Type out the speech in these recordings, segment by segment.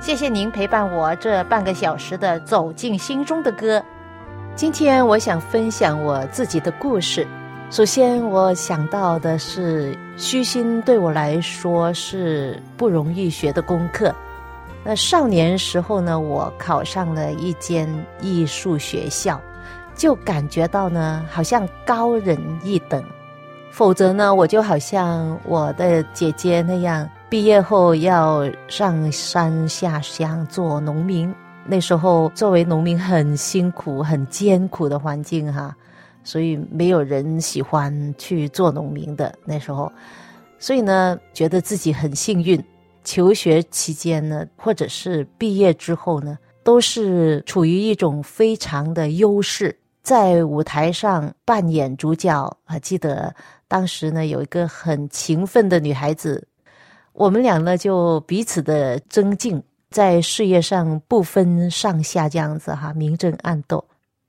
谢谢您陪伴我这半个小时的走进心中的歌。今天我想分享我自己的故事。首先，我想到的是虚心对我来说是不容易学的功课。那少年时候呢，我考上了一间艺术学校，就感觉到呢，好像高人一等。否则呢，我就好像我的姐姐那样。毕业后要上山下乡做农民，那时候作为农民很辛苦、很艰苦的环境哈，所以没有人喜欢去做农民的那时候，所以呢，觉得自己很幸运。求学期间呢，或者是毕业之后呢，都是处于一种非常的优势，在舞台上扮演主角。还记得当时呢，有一个很勤奋的女孩子。我们俩呢，就彼此的增进，在事业上不分上下，这样子哈，明争暗斗。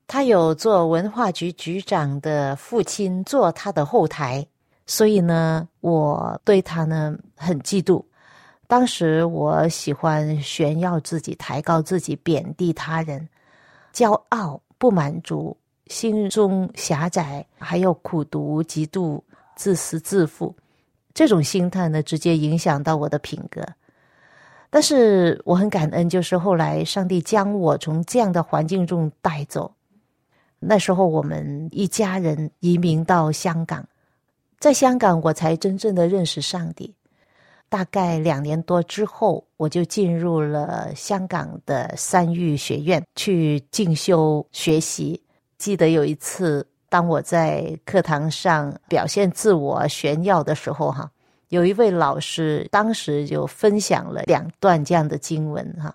他有做文化局局长的父亲做他的后台，所以呢，我对他呢很嫉妒。当时我喜欢炫耀自己、抬高自己、贬低他人，骄傲、不满足，心中狭窄，还有苦读、嫉妒、自私、自负。这种心态呢，直接影响到我的品格。但是我很感恩，就是后来上帝将我从这样的环境中带走。那时候我们一家人移民到香港，在香港我才真正的认识上帝。大概两年多之后，我就进入了香港的三育学院去进修学习。记得有一次。当我在课堂上表现自我炫耀的时候，哈，有一位老师当时就分享了两段这样的经文，哈，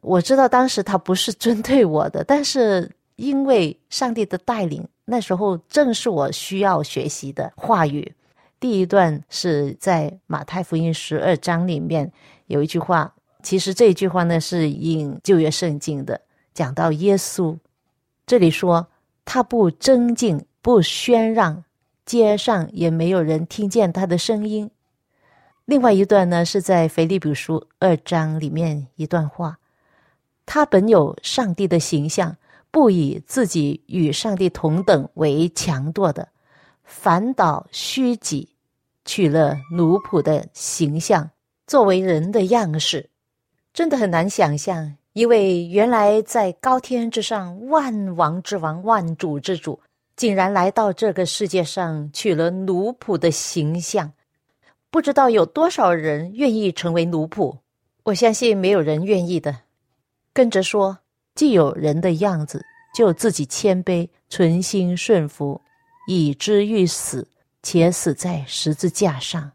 我知道当时他不是针对我的，但是因为上帝的带领，那时候正是我需要学习的话语。第一段是在马太福音十二章里面有一句话，其实这句话呢是引旧约圣经的，讲到耶稣，这里说。他不争竞，不宣让，街上也没有人听见他的声音。另外一段呢，是在腓立比书二章里面一段话：他本有上帝的形象，不以自己与上帝同等为强夺的，反倒虚己，取了奴仆的形象，作为人的样式。真的很难想象。一位原来在高天之上万王之王、万主之主，竟然来到这个世界上，取了奴仆的形象。不知道有多少人愿意成为奴仆？我相信没有人愿意的。跟着说，既有人的样子，就自己谦卑，存心顺服，以之欲死，且死在十字架上。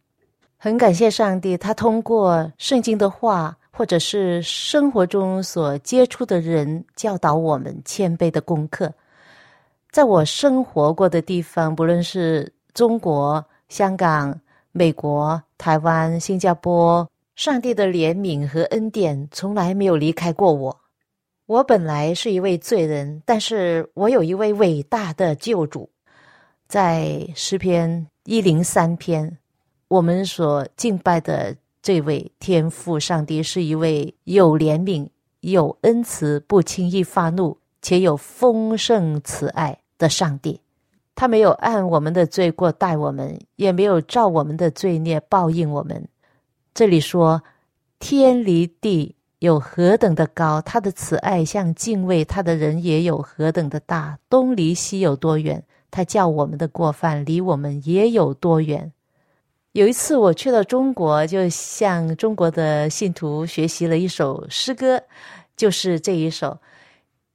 很感谢上帝，他通过圣经的话。或者是生活中所接触的人教导我们谦卑的功课，在我生活过的地方，不论是中国、香港、美国、台湾、新加坡，上帝的怜悯和恩典从来没有离开过我。我本来是一位罪人，但是我有一位伟大的救主，在诗篇一零三篇，我们所敬拜的。这位天父上帝是一位有怜悯、有恩慈、不轻易发怒且有丰盛慈爱的上帝。他没有按我们的罪过待我们，也没有照我们的罪孽报应我们。这里说天离地有何等的高，他的慈爱像敬畏他的人也有何等的大。东离西有多远，他叫我们的过犯离我们也有多远。有一次我去了中国，就向中国的信徒学习了一首诗歌，就是这一首。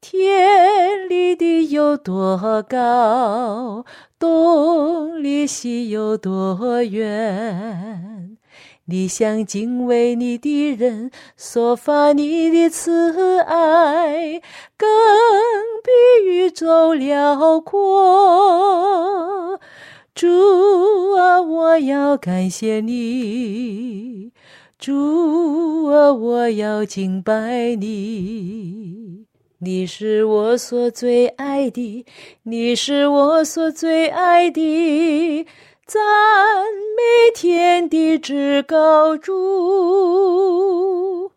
天离地有多高，东离西有多远？你想敬畏你的人，所发你的慈爱，更比宇宙辽阔。主啊，我要感谢你，主啊，我要敬拜你。你是我所最爱的，你是我所最爱的，赞美天地之高主。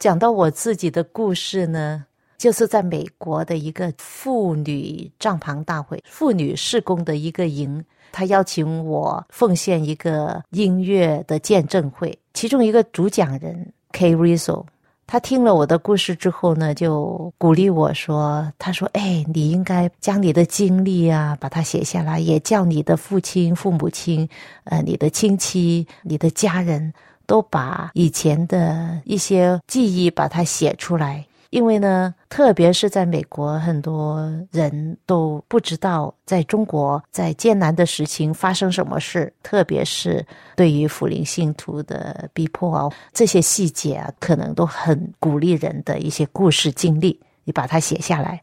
讲到我自己的故事呢，就是在美国的一个妇女帐篷大会、妇女事工的一个营，他邀请我奉献一个音乐的见证会，其中一个主讲人 K. Rizzo。他听了我的故事之后呢，就鼓励我说：“他说，哎，你应该将你的经历啊，把它写下来，也叫你的父亲、父母亲，呃，你的亲戚、你的家人都把以前的一些记忆把它写出来。”因为呢，特别是在美国，很多人都不知道在中国在艰难的时期发生什么事，特别是对于福林信徒的逼迫啊，这些细节啊，可能都很鼓励人的一些故事经历，你把它写下来。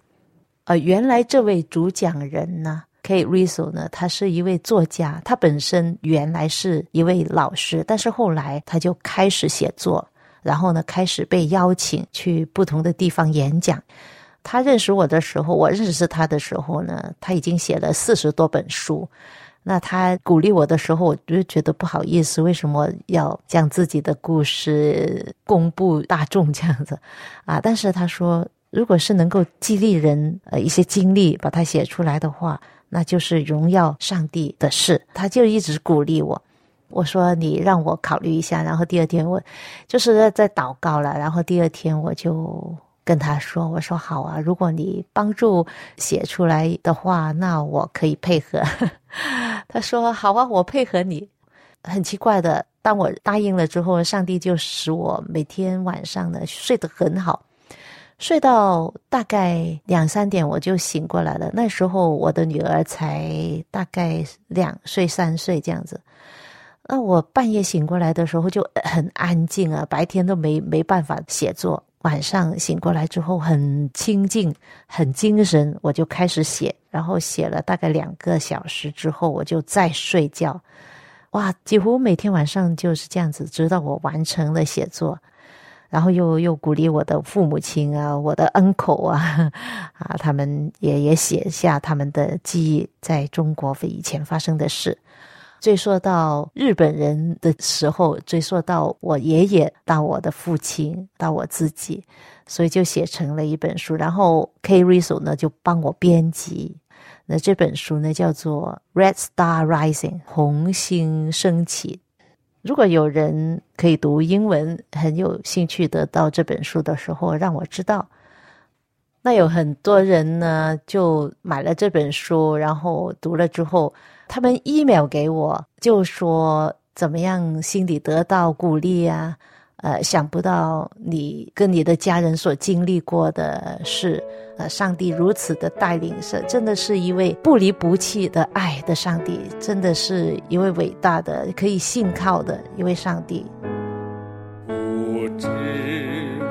呃，原来这位主讲人呢，K. Rizzo 呢，他是一位作家，他本身原来是一位老师，但是后来他就开始写作。然后呢，开始被邀请去不同的地方演讲。他认识我的时候，我认识他的时候呢，他已经写了四十多本书。那他鼓励我的时候，我就觉得不好意思，为什么要将自己的故事公布大众这样子啊？但是他说，如果是能够激励人呃一些经历，把它写出来的话，那就是荣耀上帝的事。他就一直鼓励我。我说你让我考虑一下，然后第二天我就是在祷告了，然后第二天我就跟他说：“我说好啊，如果你帮助写出来的话，那我可以配合。”他说：“好啊，我配合你。”很奇怪的，当我答应了之后，上帝就使我每天晚上呢睡得很好，睡到大概两三点我就醒过来了。那时候我的女儿才大概两岁三岁这样子。那我半夜醒过来的时候就很安静啊，白天都没没办法写作，晚上醒过来之后很清静，很精神，我就开始写，然后写了大概两个小时之后，我就再睡觉，哇，几乎每天晚上就是这样子，直到我完成了写作，然后又又鼓励我的父母亲啊，我的 uncle 啊，啊，他们也也写下他们的记忆，在中国以前发生的事。追溯到日本人的时候，追溯到我爷爷，到我的父亲，到我自己，所以就写成了一本书。然后 K. Rizzo 呢就帮我编辑。那这本书呢叫做《Red Star Rising》红星升起。如果有人可以读英文，很有兴趣得到这本书的时候，让我知道。那有很多人呢就买了这本书，然后读了之后。他们 email 给我，就说怎么样，心里得到鼓励啊，呃，想不到你跟你的家人所经历过的事，呃，上帝如此的带领，是真的是一位不离不弃的爱的上帝，真的是一位伟大的可以信靠的一位上帝。不知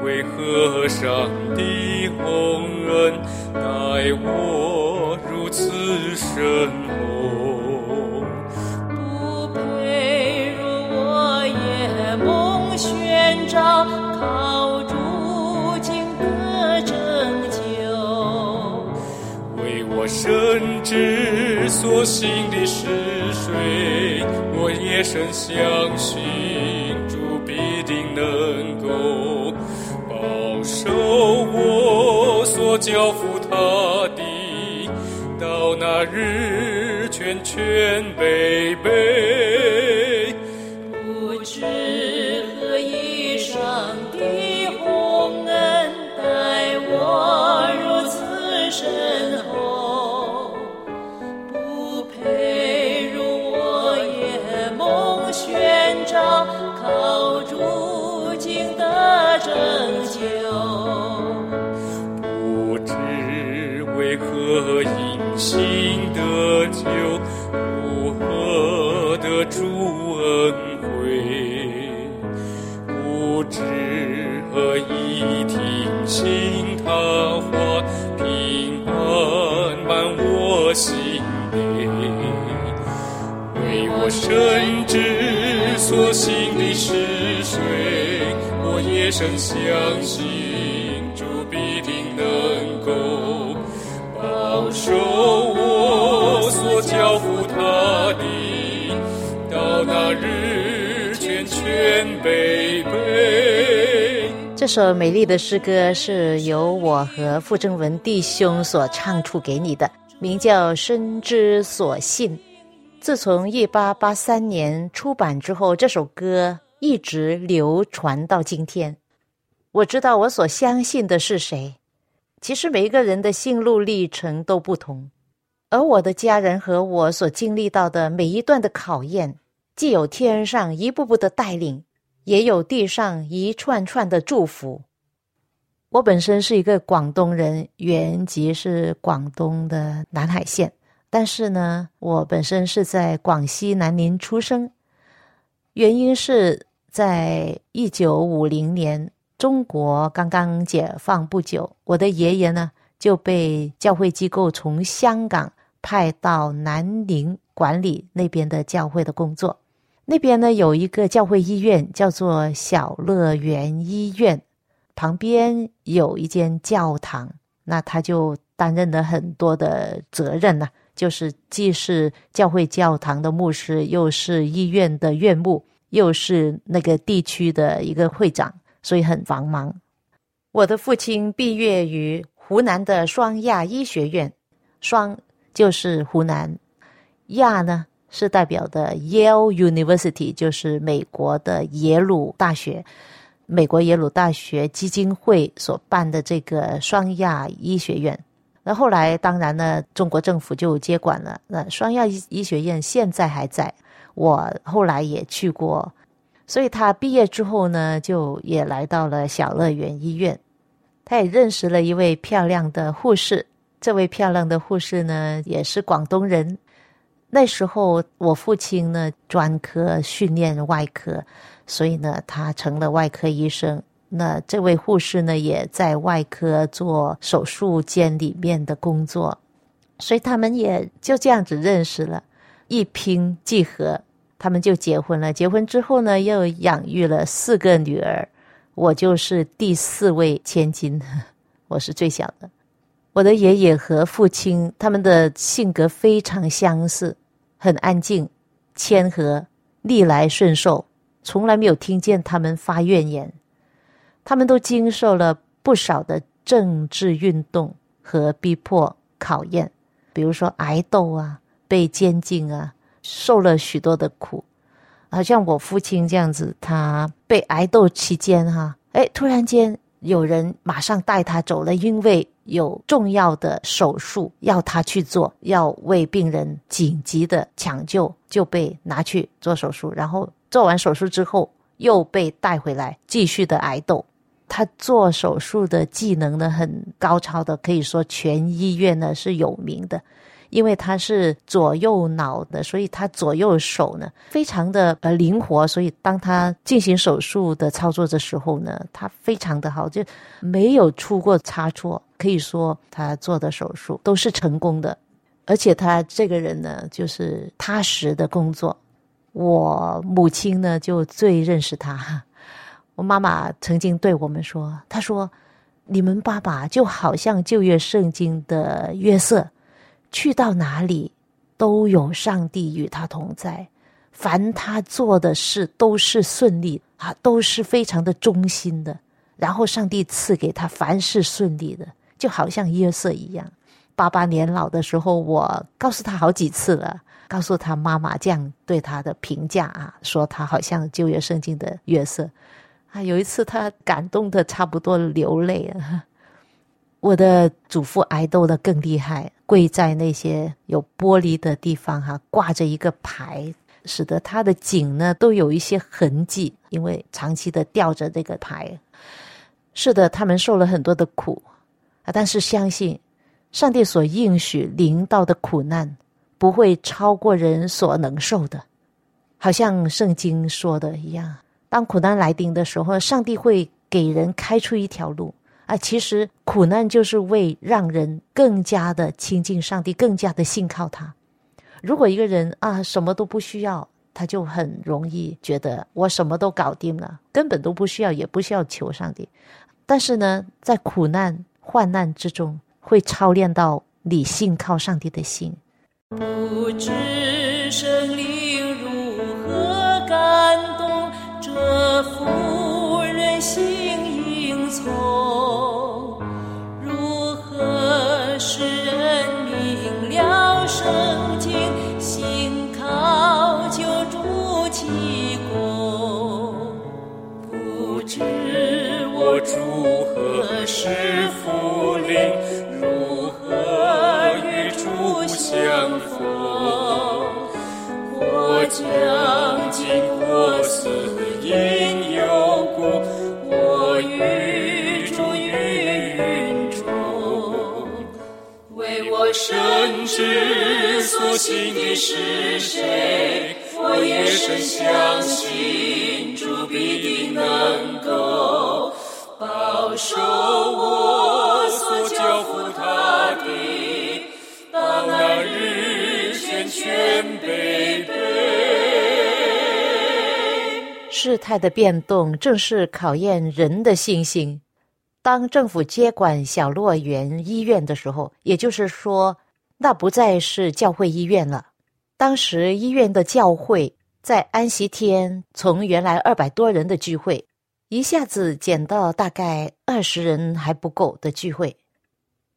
为何上帝洪恩待我如此深厚。照靠主经的拯救，为我深知所行的是谁，我也深相信主必定能够受我所交付他的，到那日全全背背。得主恩惠？不知何以听信他话，平安满我心内。为我深知所信的是谁，我也深相信主必定能够保守我所交付他的，那日全全备备。这首美丽的诗歌是由我和傅正文弟兄所唱出给你的，名叫《深知所信》。自从一八八三年出版之后，这首歌一直流传到今天。我知道我所相信的是谁。其实每一个人的心路历程都不同，而我的家人和我所经历到的每一段的考验，既有天上一步步的带领，也有地上一串串的祝福。我本身是一个广东人，原籍是广东的南海县。但是呢，我本身是在广西南宁出生，原因是在一九五零年，中国刚刚解放不久，我的爷爷呢就被教会机构从香港派到南宁管理那边的教会的工作。那边呢有一个教会医院，叫做小乐园医院，旁边有一间教堂，那他就担任了很多的责任呢。就是既是教会教堂的牧师，又是医院的院牧，又是那个地区的一个会长，所以很繁忙。我的父亲毕业于湖南的双亚医学院，双就是湖南，亚呢是代表的 Yale University，就是美国的耶鲁大学，美国耶鲁大学基金会所办的这个双亚医学院。那后来，当然呢，中国政府就接管了。那双亚医医学院现在还在，我后来也去过。所以他毕业之后呢，就也来到了小乐园医院。他也认识了一位漂亮的护士，这位漂亮的护士呢，也是广东人。那时候我父亲呢，专科训练外科，所以呢，他成了外科医生。那这位护士呢，也在外科做手术间里面的工作，所以他们也就这样子认识了，一拼即合，他们就结婚了。结婚之后呢，又养育了四个女儿，我就是第四位千金，我是最小的。我的爷爷和父亲他们的性格非常相似，很安静、谦和、逆来顺受，从来没有听见他们发怨言。他们都经受了不少的政治运动和逼迫考验，比如说挨斗啊，被监禁啊，受了许多的苦。好像我父亲这样子，他被挨斗期间哈，哎，突然间有人马上带他走了，因为有重要的手术要他去做，要为病人紧急的抢救，就被拿去做手术，然后做完手术之后又被带回来继续的挨斗。他做手术的技能呢很高超的，可以说全医院呢是有名的，因为他是左右脑的，所以他左右手呢非常的呃灵活，所以当他进行手术的操作的时候呢，他非常的好，就没有出过差错，可以说他做的手术都是成功的，而且他这个人呢就是踏实的工作，我母亲呢就最认识他。我妈妈曾经对我们说：“她说，你们爸爸就好像旧约圣经的约瑟，去到哪里都有上帝与他同在，凡他做的事都是顺利啊，都是非常的忠心的。然后上帝赐给他凡事顺利的，就好像约瑟一样。八八年老的时候，我告诉他好几次了，告诉他妈妈这样对他的评价啊，说他好像旧约圣经的约瑟。”啊，有一次他感动的差不多流泪了。我的祖父挨斗的更厉害，跪在那些有玻璃的地方，哈，挂着一个牌，使得他的颈呢都有一些痕迹，因为长期的吊着这个牌。是的，他们受了很多的苦啊，但是相信上帝所应许临到的苦难不会超过人所能受的，好像圣经说的一样。当苦难来临的时候，上帝会给人开出一条路啊！其实苦难就是为让人更加的亲近上帝，更加的信靠他。如果一个人啊什么都不需要，他就很容易觉得我什么都搞定了，根本都不需要，也不需要求上帝。但是呢，在苦难患难之中，会操练到你信靠上帝的心。不知生灵如何感动这妇人心应从明亮是谁，我也深相信主必定能够保守我所交付他的，到那日全全备备。事态的变动正是考验人的信心。当政府接管小洛园医院的时候，也就是说，那不再是教会医院了。当时医院的教会在安息天，从原来二百多人的聚会，一下子减到大概二十人还不够的聚会。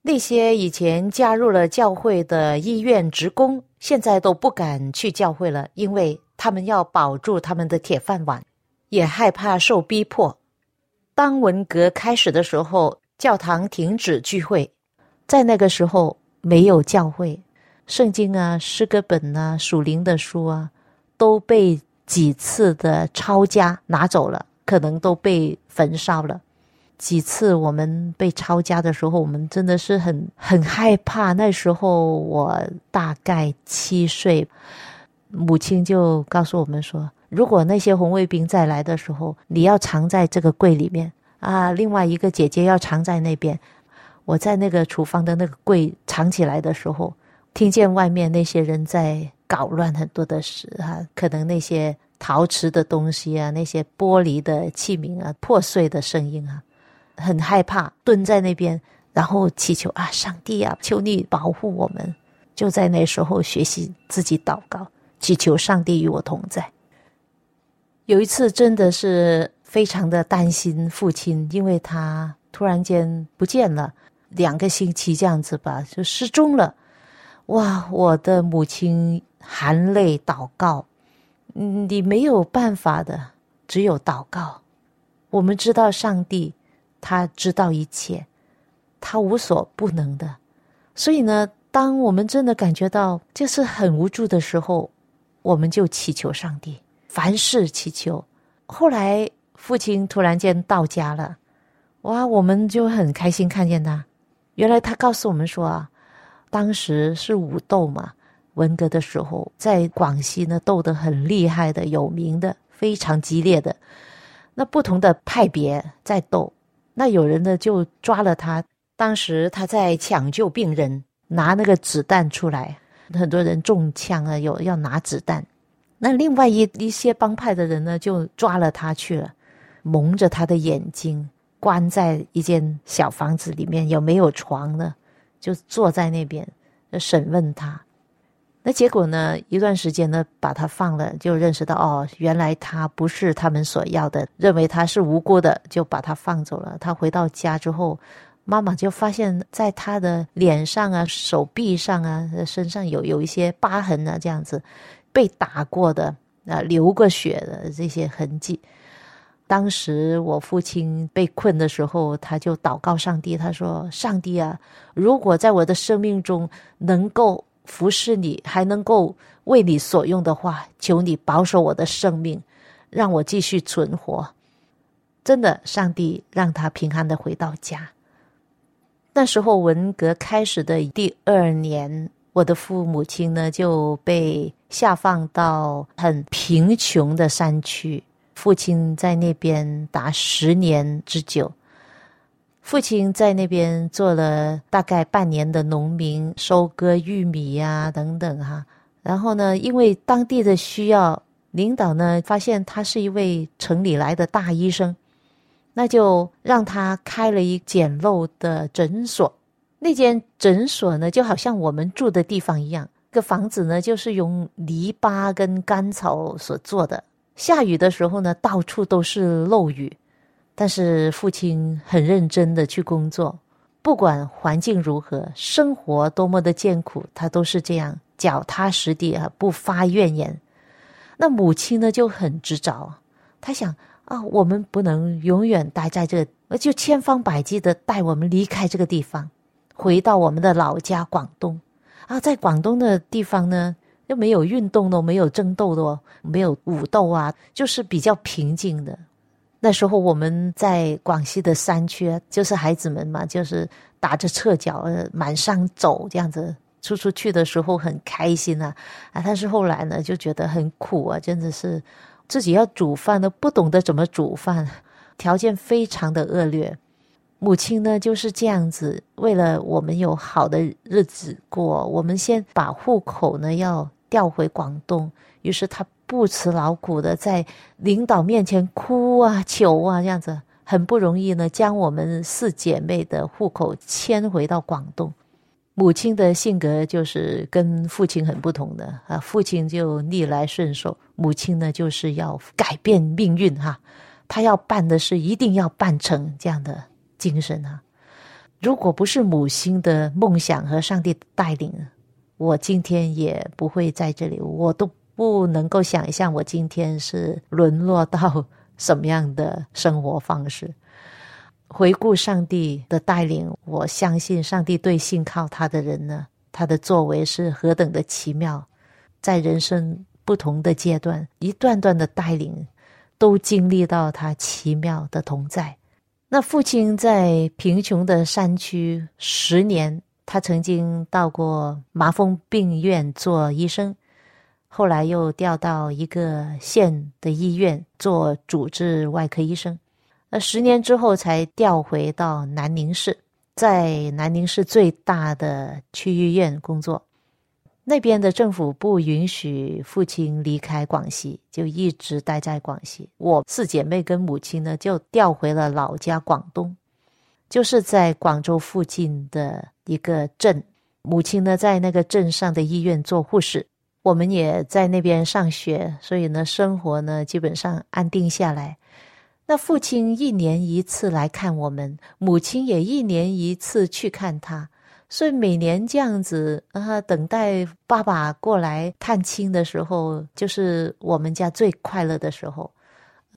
那些以前加入了教会的医院职工，现在都不敢去教会了，因为他们要保住他们的铁饭碗，也害怕受逼迫。当文革开始的时候，教堂停止聚会，在那个时候没有教会，圣经啊、诗歌本啊、属灵的书啊，都被几次的抄家拿走了，可能都被焚烧了。几次我们被抄家的时候，我们真的是很很害怕。那时候我大概七岁，母亲就告诉我们说。如果那些红卫兵再来的时候，你要藏在这个柜里面啊。另外一个姐姐要藏在那边。我在那个厨房的那个柜藏起来的时候，听见外面那些人在搞乱很多的事啊，可能那些陶瓷的东西啊，那些玻璃的器皿啊，破碎的声音啊，很害怕，蹲在那边，然后祈求啊，上帝啊，求你保护我们。就在那时候学习自己祷告，祈求上帝与我同在。有一次真的是非常的担心父亲，因为他突然间不见了，两个星期这样子吧，就失踪了。哇！我的母亲含泪祷告，你没有办法的，只有祷告。我们知道上帝，他知道一切，他无所不能的。所以呢，当我们真的感觉到就是很无助的时候，我们就祈求上帝。凡事祈求。后来父亲突然间到家了，哇，我们就很开心看见他。原来他告诉我们说啊，当时是武斗嘛，文革的时候，在广西呢斗得很厉害的、有名的、非常激烈的。那不同的派别在斗，那有人呢就抓了他。当时他在抢救病人，拿那个子弹出来，很多人中枪啊，有要拿子弹。那另外一一些帮派的人呢，就抓了他去了，蒙着他的眼睛，关在一间小房子里面，有没有床呢？就坐在那边审问他。那结果呢？一段时间呢，把他放了，就认识到哦，原来他不是他们所要的，认为他是无辜的，就把他放走了。他回到家之后，妈妈就发现，在他的脸上啊、手臂上啊、身上有有一些疤痕啊，这样子。被打过的啊，流过血的这些痕迹。当时我父亲被困的时候，他就祷告上帝，他说：“上帝啊，如果在我的生命中能够服侍你，还能够为你所用的话，求你保守我的生命，让我继续存活。”真的，上帝让他平安的回到家。那时候文革开始的第二年，我的父母亲呢就被下放到很贫穷的山区，父亲在那边达十年之久。父亲在那边做了大概半年的农民，收割玉米呀等等哈。然后呢，因为当地的需要，领导呢发现他是一位城里来的大医生，那就让他开了一简陋的诊所。那间诊所呢，就好像我们住的地方一样，个房子呢就是用泥巴跟干草所做的。下雨的时候呢，到处都是漏雨。但是父亲很认真的去工作，不管环境如何，生活多么的艰苦，他都是这样脚踏实地啊，不发怨言。那母亲呢就很执着，他想啊，我们不能永远待在这，就千方百计的带我们离开这个地方，回到我们的老家广东啊，在广东的地方呢，又没有运动的，没有争斗的，没有武斗啊，就是比较平静的。那时候我们在广西的山区，就是孩子们嘛，就是打着赤脚满山走这样子，出出去的时候很开心啊啊！但是后来呢，就觉得很苦啊，真的是自己要煮饭都不懂得怎么煮饭，条件非常的恶劣。母亲呢就是这样子，为了我们有好的日子过，我们先把户口呢要调回广东，于是他。不辞劳苦的在领导面前哭啊求啊，这样子很不容易呢，将我们四姐妹的户口迁回到广东。母亲的性格就是跟父亲很不同的啊，父亲就逆来顺受，母亲呢就是要改变命运哈，她要办的事一定要办成这样的精神啊。如果不是母亲的梦想和上帝带领，我今天也不会在这里，我都。不能够想象我今天是沦落到什么样的生活方式。回顾上帝的带领，我相信上帝对信靠他的人呢，他的作为是何等的奇妙。在人生不同的阶段，一段段的带领，都经历到他奇妙的同在。那父亲在贫穷的山区十年，他曾经到过麻风病院做医生。后来又调到一个县的医院做主治外科医生，呃十年之后才调回到南宁市，在南宁市最大的区医院工作。那边的政府不允许父亲离开广西，就一直待在广西。我四姐妹跟母亲呢，就调回了老家广东，就是在广州附近的一个镇。母亲呢，在那个镇上的医院做护士。我们也在那边上学，所以呢，生活呢基本上安定下来。那父亲一年一次来看我们，母亲也一年一次去看他，所以每年这样子啊，等待爸爸过来探亲的时候，就是我们家最快乐的时候。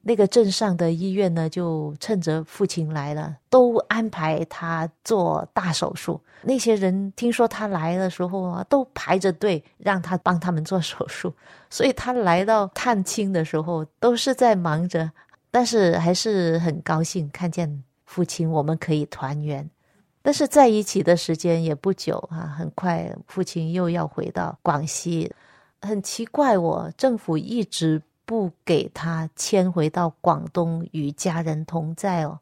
那个镇上的医院呢，就趁着父亲来了，都安排他做大手术。那些人听说他来的时候啊，都排着队让他帮他们做手术。所以他来到探亲的时候，都是在忙着，但是还是很高兴看见父亲，我们可以团圆。但是在一起的时间也不久啊，很快父亲又要回到广西。很奇怪，我政府一直。不给他迁回到广东与家人同在哦。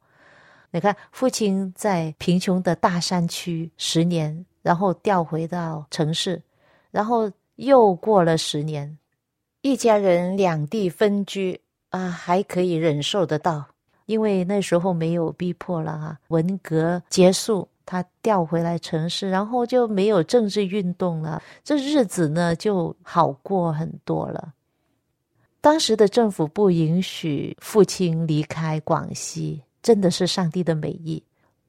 你看，父亲在贫穷的大山区十年，然后调回到城市，然后又过了十年，一家人两地分居啊，还可以忍受得到，因为那时候没有逼迫了啊。文革结束，他调回来城市，然后就没有政治运动了，这日子呢就好过很多了。当时的政府不允许父亲离开广西，真的是上帝的美意。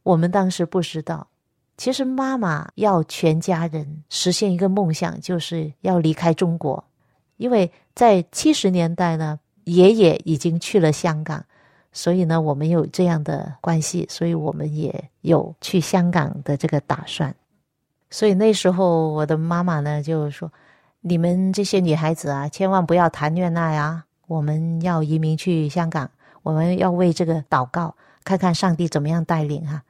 我们当时不知道，其实妈妈要全家人实现一个梦想，就是要离开中国。因为在七十年代呢，爷爷已经去了香港，所以呢，我们有这样的关系，所以我们也有去香港的这个打算。所以那时候我的妈妈呢，就说。你们这些女孩子啊，千万不要谈恋爱啊！我们要移民去香港，我们要为这个祷告，看看上帝怎么样带领哈。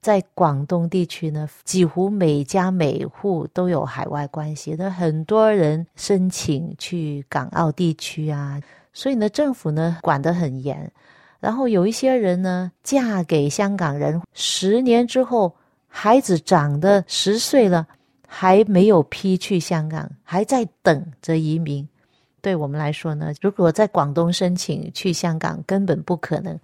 在广东地区呢，几乎每家每户都有海外关系那，很多人申请去港澳地区啊，所以呢，政府呢管得很严。然后有一些人呢，嫁给香港人，十年之后，孩子长得十岁了，还没有批去香港，还在等着移民。对我们来说呢，如果在广东申请去香港，根本不可能。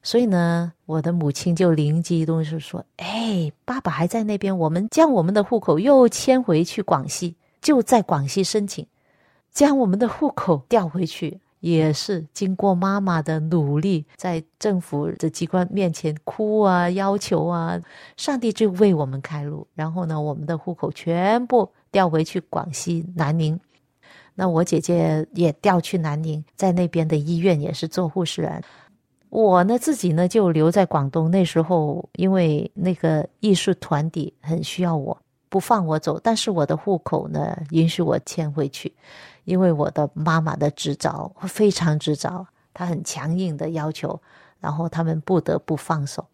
所以呢，我的母亲就灵机一动，是说：“哎，爸爸还在那边，我们将我们的户口又迁回去广西，就在广西申请，将我们的户口调回去，也是经过妈妈的努力，在政府的机关面前哭啊，要求啊，上帝就为我们开路。然后呢，我们的户口全部调回去广西南宁。那我姐姐也调去南宁，在那边的医院也是做护士员。”我呢，自己呢就留在广东。那时候，因为那个艺术团体很需要我，不放我走。但是我的户口呢，允许我迁回去，因为我的妈妈的执照非常执照，她很强硬的要求，然后他们不得不放手。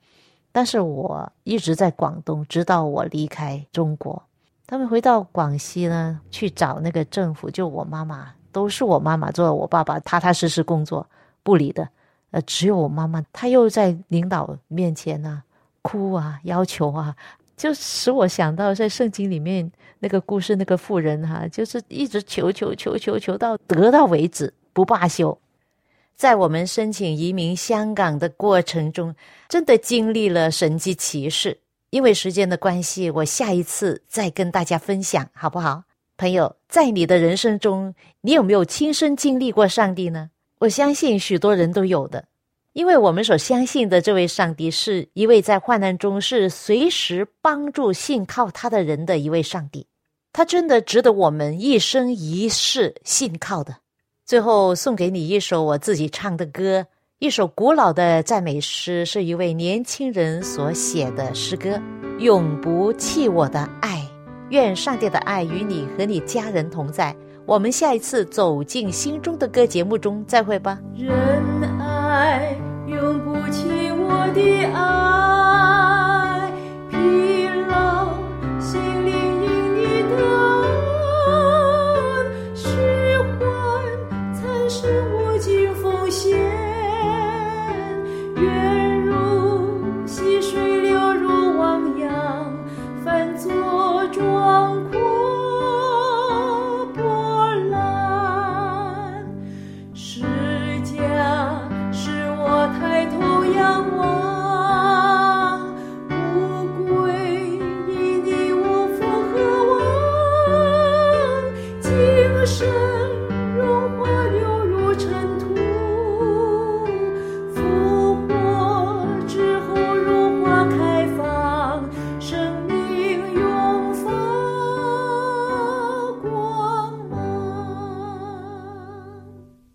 但是我一直在广东，直到我离开中国。他们回到广西呢，去找那个政府，就我妈妈，都是我妈妈做，我爸爸踏踏实实工作，不理的。呃，只有我妈妈，她又在领导面前呢哭啊，要求啊，就使我想到在圣经里面那个故事，那个妇人哈，就是一直求求求求求到得到为止，不罢休。在我们申请移民香港的过程中，真的经历了神迹奇事。因为时间的关系，我下一次再跟大家分享，好不好？朋友，在你的人生中，你有没有亲身经历过上帝呢？我相信许多人都有的，因为我们所相信的这位上帝是一位在患难中是随时帮助信靠他的人的一位上帝，他真的值得我们一生一世信靠的。最后送给你一首我自己唱的歌，一首古老的赞美诗，是一位年轻人所写的诗歌，《永不弃我的爱》，愿上帝的爱与你和你家人同在。我们下一次走进心中的歌节目中再会吧。仁爱永不弃我的爱，